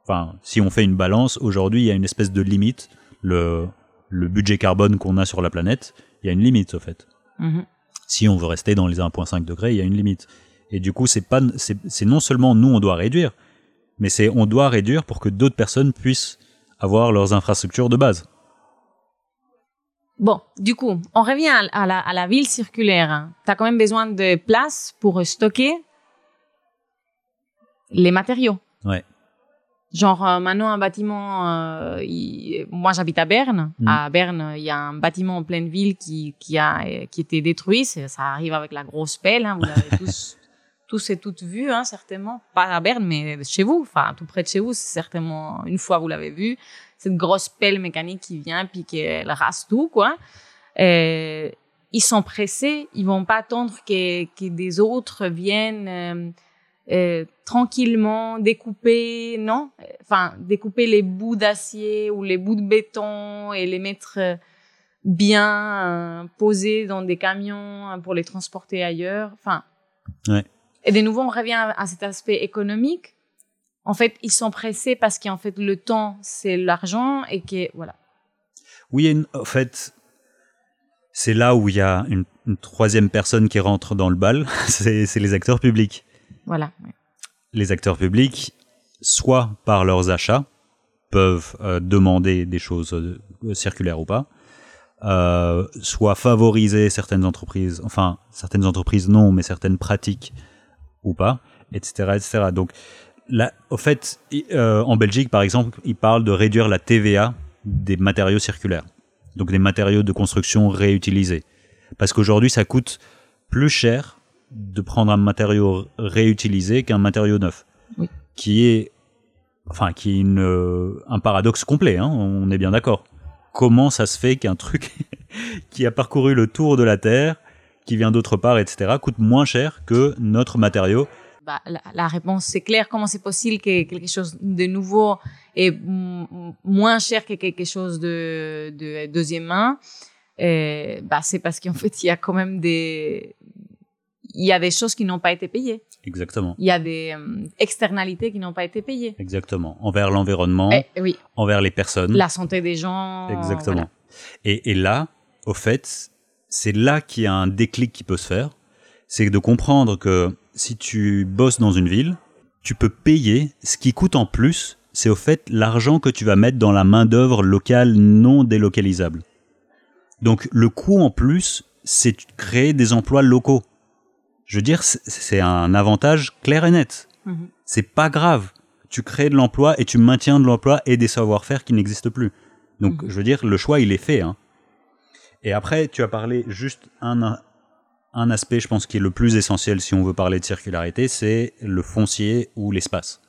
Enfin, si on fait une balance, aujourd'hui, il y a une espèce de limite. Le, le budget carbone qu'on a sur la planète, il y a une limite, au fait. Mhm. Si on veut rester dans les 1,5 degrés, il y a une limite. Et du coup, c'est pas, c'est, non seulement nous, on doit réduire, mais c'est, on doit réduire pour que d'autres personnes puissent avoir leurs infrastructures de base. Bon, du coup, on revient à, à la, à la ville circulaire. Tu as quand même besoin de place pour stocker les matériaux. Ouais. Genre, euh, maintenant, un bâtiment, euh, il- moi j'habite à Berne. Mm. À Berne, il y a un bâtiment en pleine ville qui, qui a qui était détruit. C'est- Ça arrive avec la grosse pelle. hein. Vous l'avez tous, tous et toutes vu, hein, certainement. Pas à Berne, mais chez vous, enfin tout près de chez vous, c'est certainement une fois vous l'avez vu. Cette grosse pelle mécanique qui vient puis qu'elle rase tout, quoi. Euh, ils sont pressés. Ils vont pas attendre que, que des autres viennent. euh, euh, tranquillement découper, non? Enfin, découper les bouts d'acier ou les bouts de béton et les mettre euh, bien euh, posés dans des camions euh, pour les transporter ailleurs. Enfin. Ouais. Et de nouveau, on revient à, cet aspect économique. En fait, ils sont pressés parce qu'en fait, le temps, c'est l'argent et que, voilà. Oui, en fait, c'est là où il y a une, une troisième personne qui rentre dans le bal, c'est les acteurs publics. Les acteurs publics, soit par leurs achats, peuvent euh, demander des choses euh, circulaires ou pas, euh, soit favoriser certaines entreprises, enfin certaines entreprises non, mais certaines pratiques ou pas, etc., etc. Donc, au fait, euh, en Belgique, par exemple, ils parlent de réduire la TVA des matériaux circulaires, donc des matériaux de construction réutilisés, parce qu'aujourd'hui, ça coûte plus cher de prendre un matériau réutilisé qu'un matériau neuf, Oui. qui est, enfin, qui est une, euh, un paradoxe complet. Hein, on est bien d'accord. Comment ça se fait qu'un truc qui a parcouru le tour de la Terre, qui vient d'autre part, etc., coûte moins cher que notre matériau? Bah, la, la réponse c'est clair. Comment c'est possible que quelque chose de nouveau est moins cher que quelque chose de, de deuxième main? Euh, Bah, c'est parce qu'en fait il y a quand même des il y a des choses qui n'ont pas été payées. Exactement. Il y a des euh, externalités qui n'ont pas été payées. Exactement. Envers l'environnement, Eh, oui, envers les personnes. la santé des gens. Exactement. voilà. Et, et là, au fait, c'est là qu'il y a un déclic qui peut se faire. C'est de comprendre que si tu bosses dans une ville, tu peux payer. Ce qui coûte en plus, c'est au fait l'argent que tu vas mettre dans la main-d'œuvre locale non délocalisable. Donc le coût en plus, c'est de créer des emplois locaux. Je veux dire, c'est- un avantage clair et net. Mhm. C'est pas grave. Tu crées de l'emploi et tu maintiens de l'emploi et des savoir-faire qui n'existent plus. Donc, Mhm. je veux dire, le choix, il est fait. hein. Et après, tu as parlé juste un, un aspect, je pense, qui est le plus essentiel si on veut parler de circularité, c'est le foncier ou l'espace.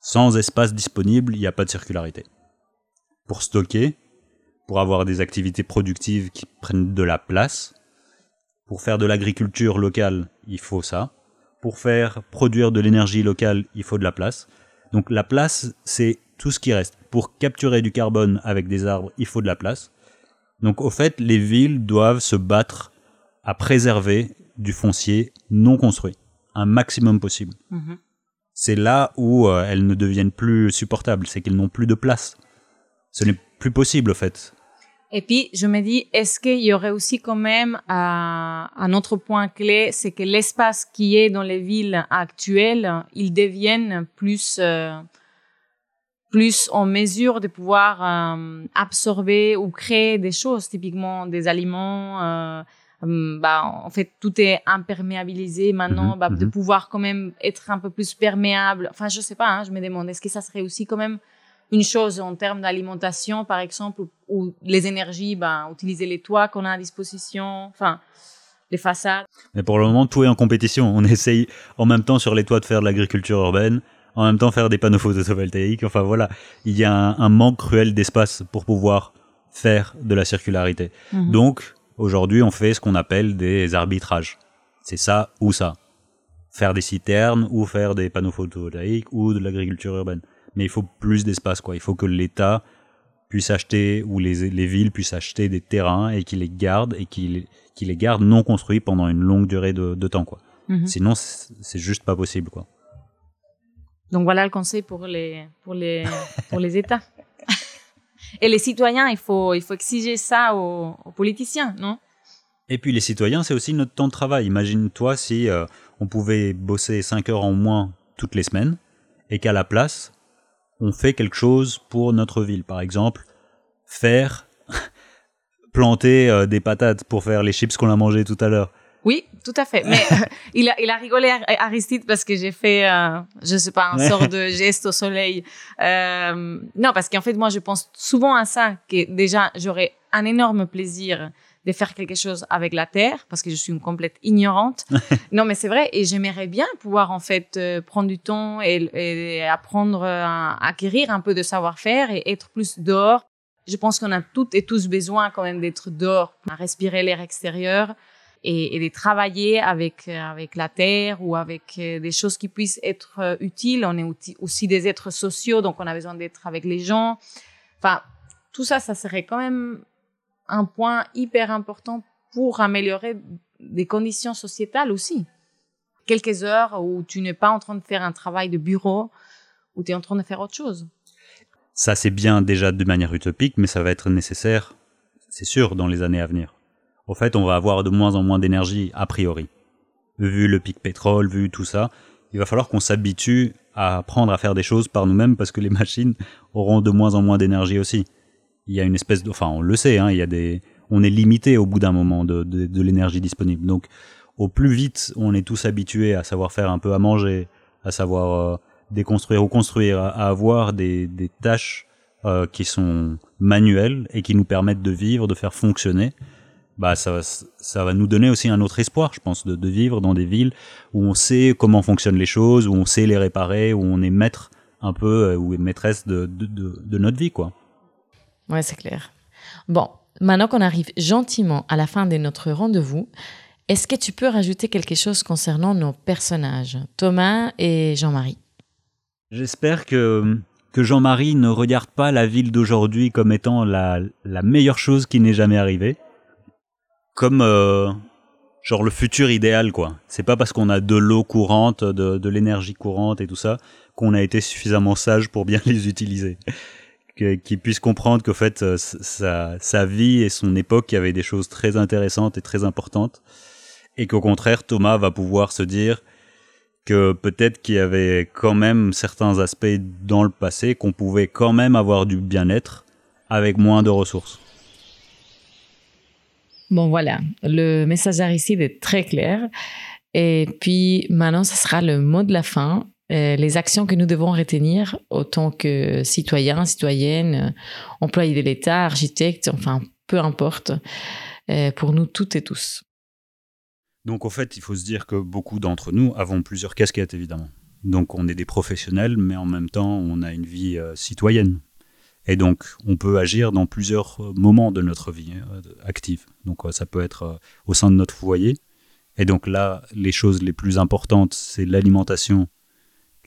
Sans espace disponible, il n'y a pas de circularité. Pour stocker, pour avoir des activités productives qui prennent de la place, pour faire de l'agriculture locale, il faut ça. Pour faire produire de l'énergie locale, il faut de la place. Donc la place, c'est tout ce qui reste. Pour capturer du carbone avec des arbres, il faut de la place. Donc au fait, les villes doivent se battre à préserver du foncier non construit, un maximum possible. Mhm. C'est là où euh, elles ne deviennent plus supportables, c'est qu'elles n'ont plus de place. Ce n'est plus possible, au fait. Et puis, je me dis, est-ce qu'il y aurait aussi quand même euh, un autre point clé, c'est que l'espace qui est dans les villes actuelles, ils deviennent plus, euh, plus en mesure de pouvoir euh, absorber ou créer des choses, typiquement des aliments. euh, hum, bah, en fait, tout est imperméabilisé maintenant, Mhm, bah, de mhm. pouvoir quand même être un peu plus perméable. Enfin, je sais pas, hein, je me demande, est-ce que ça serait aussi quand même une chose en termes d'alimentation, par exemple, ou, ou les énergies, ben, utiliser les toits qu'on a à disposition, enfin, les façades. Mais pour le moment, tout est en compétition. On essaye en même temps sur les toits de faire de l'agriculture urbaine, en même temps faire des panneaux photovoltaïques. Enfin voilà, il y a un, un manque cruel d'espace pour pouvoir faire de la circularité. Mhm. Donc aujourd'hui, on fait ce qu'on appelle des arbitrages. C'est ça ou ça. Faire des citernes ou faire des panneaux photovoltaïques ou de l'agriculture urbaine. Mais il faut plus d'espace, quoi. Il faut que l'État puisse acheter ou les, les villes puissent acheter des terrains et qu'ils les gardent et qu'ils qu'ils les gardent non construits pendant une longue durée de, de temps, quoi. Mhm. Sinon, c'est c'est juste pas possible, quoi. Donc voilà le conseil pour les, pour les, pour les États. Et les citoyens, il faut, il faut exiger ça aux, aux politiciens, non? Et puis les citoyens, c'est aussi notre temps de travail. Imagine-toi si euh, on pouvait bosser 5 heures en moins toutes les semaines et qu'à la place, on fait quelque chose pour notre ville. Par exemple, faire planter euh, des patates pour faire les chips qu'on a mangé tout à l'heure. Oui, tout à fait. Mais il, a, il a rigolé Ar- Aristide parce que j'ai fait, euh, je sais pas, un sort de geste au soleil. Euh, non, parce qu'en fait, moi, je pense souvent à ça, que déjà, j'aurais un énorme plaisir de faire quelque chose avec la terre, parce que je suis une complète ignorante. non, mais c'est vrai, et j'aimerais bien pouvoir, en fait, euh, prendre du temps et, et apprendre à acquérir un peu de savoir-faire et être plus dehors. Je pense qu'on a toutes et tous besoin quand même d'être dehors, à respirer l'air extérieur et, et de travailler avec euh, avec la terre ou avec euh, des choses qui puissent être utiles. On est aussi des êtres sociaux, donc on a besoin d'être avec les gens. Enfin, tout ça, ça serait quand même un point hyper important pour améliorer des conditions sociétales aussi. Quelques heures où tu n'es pas en train de faire un travail de bureau, où tu es en train de faire autre chose. Ça, c'est bien déjà de manière utopique, mais ça va être nécessaire, c'est sûr, dans les années à venir. Au fait, on va avoir de moins en moins d'énergie, a priori. Vu le pic pétrole, vu tout ça, il va falloir qu'on s'habitue à apprendre à faire des choses par nous-mêmes parce que les machines auront de moins en moins d'énergie aussi. Il y a une espèce de, enfin, on le sait, hein, il y a des, on est limité au bout d'un moment de, de, de l'énergie disponible. Donc, au plus vite on est tous habitués à savoir faire un peu à manger, à savoir euh, déconstruire ou construire, à, avoir des, des tâches euh, qui sont manuelles et qui nous permettent de vivre, de faire fonctionner, bah ça, ça va nous donner aussi un autre espoir, je pense, de, de vivre dans des villes où on sait comment fonctionnent les choses, où on sait les réparer, où on est maître un peu euh, ou maîtresse de, de, de, de notre vie, quoi. Ouais, c'est clair. Bon, maintenant qu'on arrive gentiment à la fin de notre rendez-vous, est-ce que tu peux rajouter quelque chose concernant nos personnages, Thomas et Jean-Marie? J'espère que, que Jean-Marie ne regarde pas la ville d'aujourd'hui comme étant la, la meilleure chose qui n'est jamais arrivée. Comme euh, genre le futur idéal, quoi. C'est pas parce qu'on a de l'eau courante, de, de l'énergie courante et tout ça, qu'on a été suffisamment sage pour bien les utiliser. Qu'il puisse comprendre qu'au fait, euh, sa, vie et son époque, il y avait des choses très intéressantes et très importantes. Et qu'au contraire, Thomas va pouvoir se dire, que peut-être qu'il y avait quand même certains aspects dans le passé qu'on pouvait quand même avoir du bien-être avec moins de ressources. Bon, voilà, le message d'Aristide est très clair. Et puis maintenant, ce sera le mot de la fin. Euh, les actions que nous devons retenir autant que citoyens, citoyennes, euh, employés de l'État, architectes, enfin, peu importe, euh, pour nous toutes et tous. Donc au fait, il faut se dire que beaucoup d'entre nous avons plusieurs casquettes évidemment. Donc on est des professionnels, mais en même temps on a une vie citoyenne. Et donc on peut agir dans plusieurs moments de notre vie euh, active. Donc ça peut être au sein de notre foyer. Et donc là, les choses les plus importantes, c'est l'alimentation,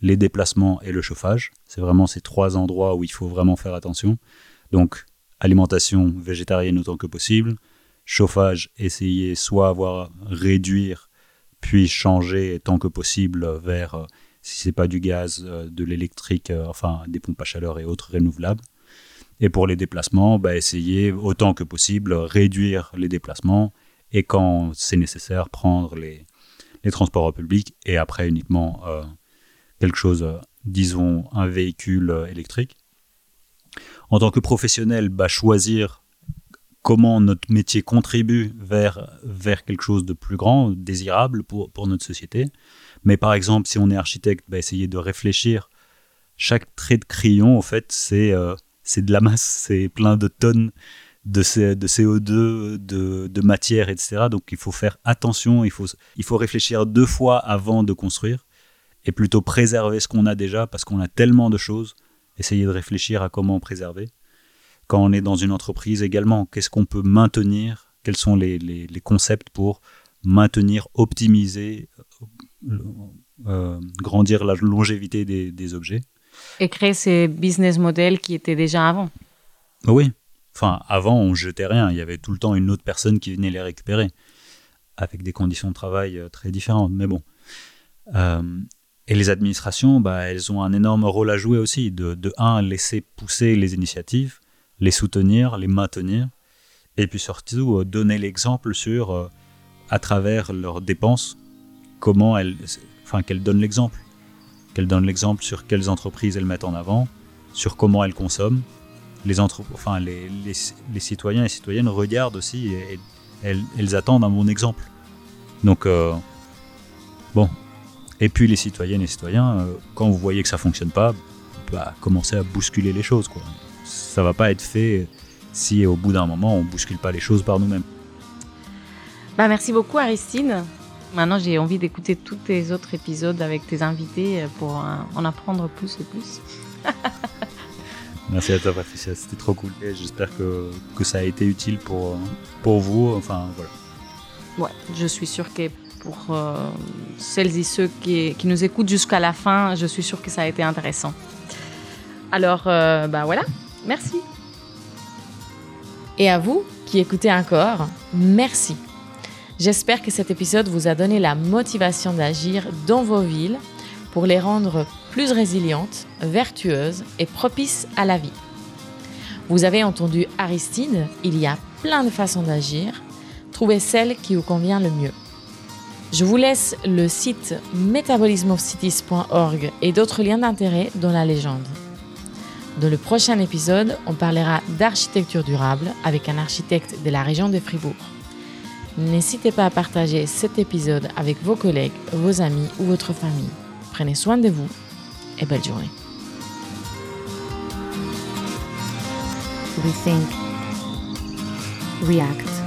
les déplacements et le chauffage. C'est vraiment ces trois endroits où il faut vraiment faire attention. Donc, alimentation végétarienne autant que possible, chauffage, essayer soit avoir réduire puis changer tant que possible vers, euh, si c'est pas du gaz, euh, de l'électrique, euh, enfin des pompes à chaleur et autres renouvelables. Et pour les déplacements, bah, essayer autant que possible réduire les déplacements et quand c'est nécessaire prendre les, les transports en public et après uniquement quelque chose, disons un véhicule électrique. En tant que professionnel, bah, choisir comment notre métier contribue vers, vers quelque chose de plus grand, désirable pour, pour notre société. Mais par exemple, si on est architecte, bah, essayer de réfléchir. Chaque trait de crayon, en fait, c'est euh, de la masse, c'est plein de tonnes de, de CO2, de, de, matière, etc. Donc il faut faire attention, il faut, il faut réfléchir deux fois avant de construire et plutôt préserver ce qu'on a déjà parce qu'on a tellement de choses. Essayer de réfléchir à comment préserver quand on est dans une entreprise également, qu'est-ce qu'on peut maintenir, quels sont les, concepts pour maintenir, optimiser, euh, euh, grandir la longévité des, objets? Et créer ces business models qui étaient déjà avant. Oui. Enfin, avant, on jetait rien. Il y avait tout le temps une autre personne qui venait les récupérer, avec des conditions de travail euh, très différentes. Mais bon. Et les administrations, bah, elles ont un énorme rôle à jouer aussi. De, de un, laisser pousser les initiatives, les soutenir, les maintenir, et puis surtout euh, donner l'exemple sur, euh, à travers leurs dépenses, comment elles, enfin qu'elles donnent l'exemple, qu'elles donnent l'exemple sur quelles entreprises elles mettent en avant, sur comment elles consomment. Les, entre, enfin, les, les, citoyens et citoyennes regardent aussi et, elles, attendent un bon exemple. Donc, euh, bon. Et puis les citoyennes et citoyens, quand vous voyez que ça fonctionne pas, bah, commencez à bousculer les choses. Quoi ça va pas être fait si au bout d'un moment on bouscule pas les choses par nous-mêmes. Bah, merci beaucoup Aristide. Maintenant j'ai envie d'écouter tous tes autres épisodes avec tes invités pour en apprendre plus et plus. merci à toi Patricia, c'était trop cool. J'espère que, que, ça a été utile pour, pour vous. Enfin voilà. Ouais, je suis sûre que pour euh, celles et ceux qui, nous écoutent jusqu'à la fin, je suis sûre que ça a été intéressant. Alors, euh, bah voilà, Merci. Et à vous qui écoutez encore, merci. J'espère que cet épisode vous a donné la motivation d'agir dans vos villes pour les rendre plus résilientes, vertueuses et propices à la vie. Vous avez entendu Aristide, il y a plein de façons d'agir. Trouvez celle qui vous convient le mieux. Je vous laisse le site metabolismofcities.org et d'autres liens d'intérêt dans la légende. Dans le prochain épisode, on parlera d'architecture durable avec un architecte de la région de Fribourg. N'hésitez pas à partager cet épisode avec vos collègues, vos amis ou votre famille. Prenez soin de vous et belle journée. We react.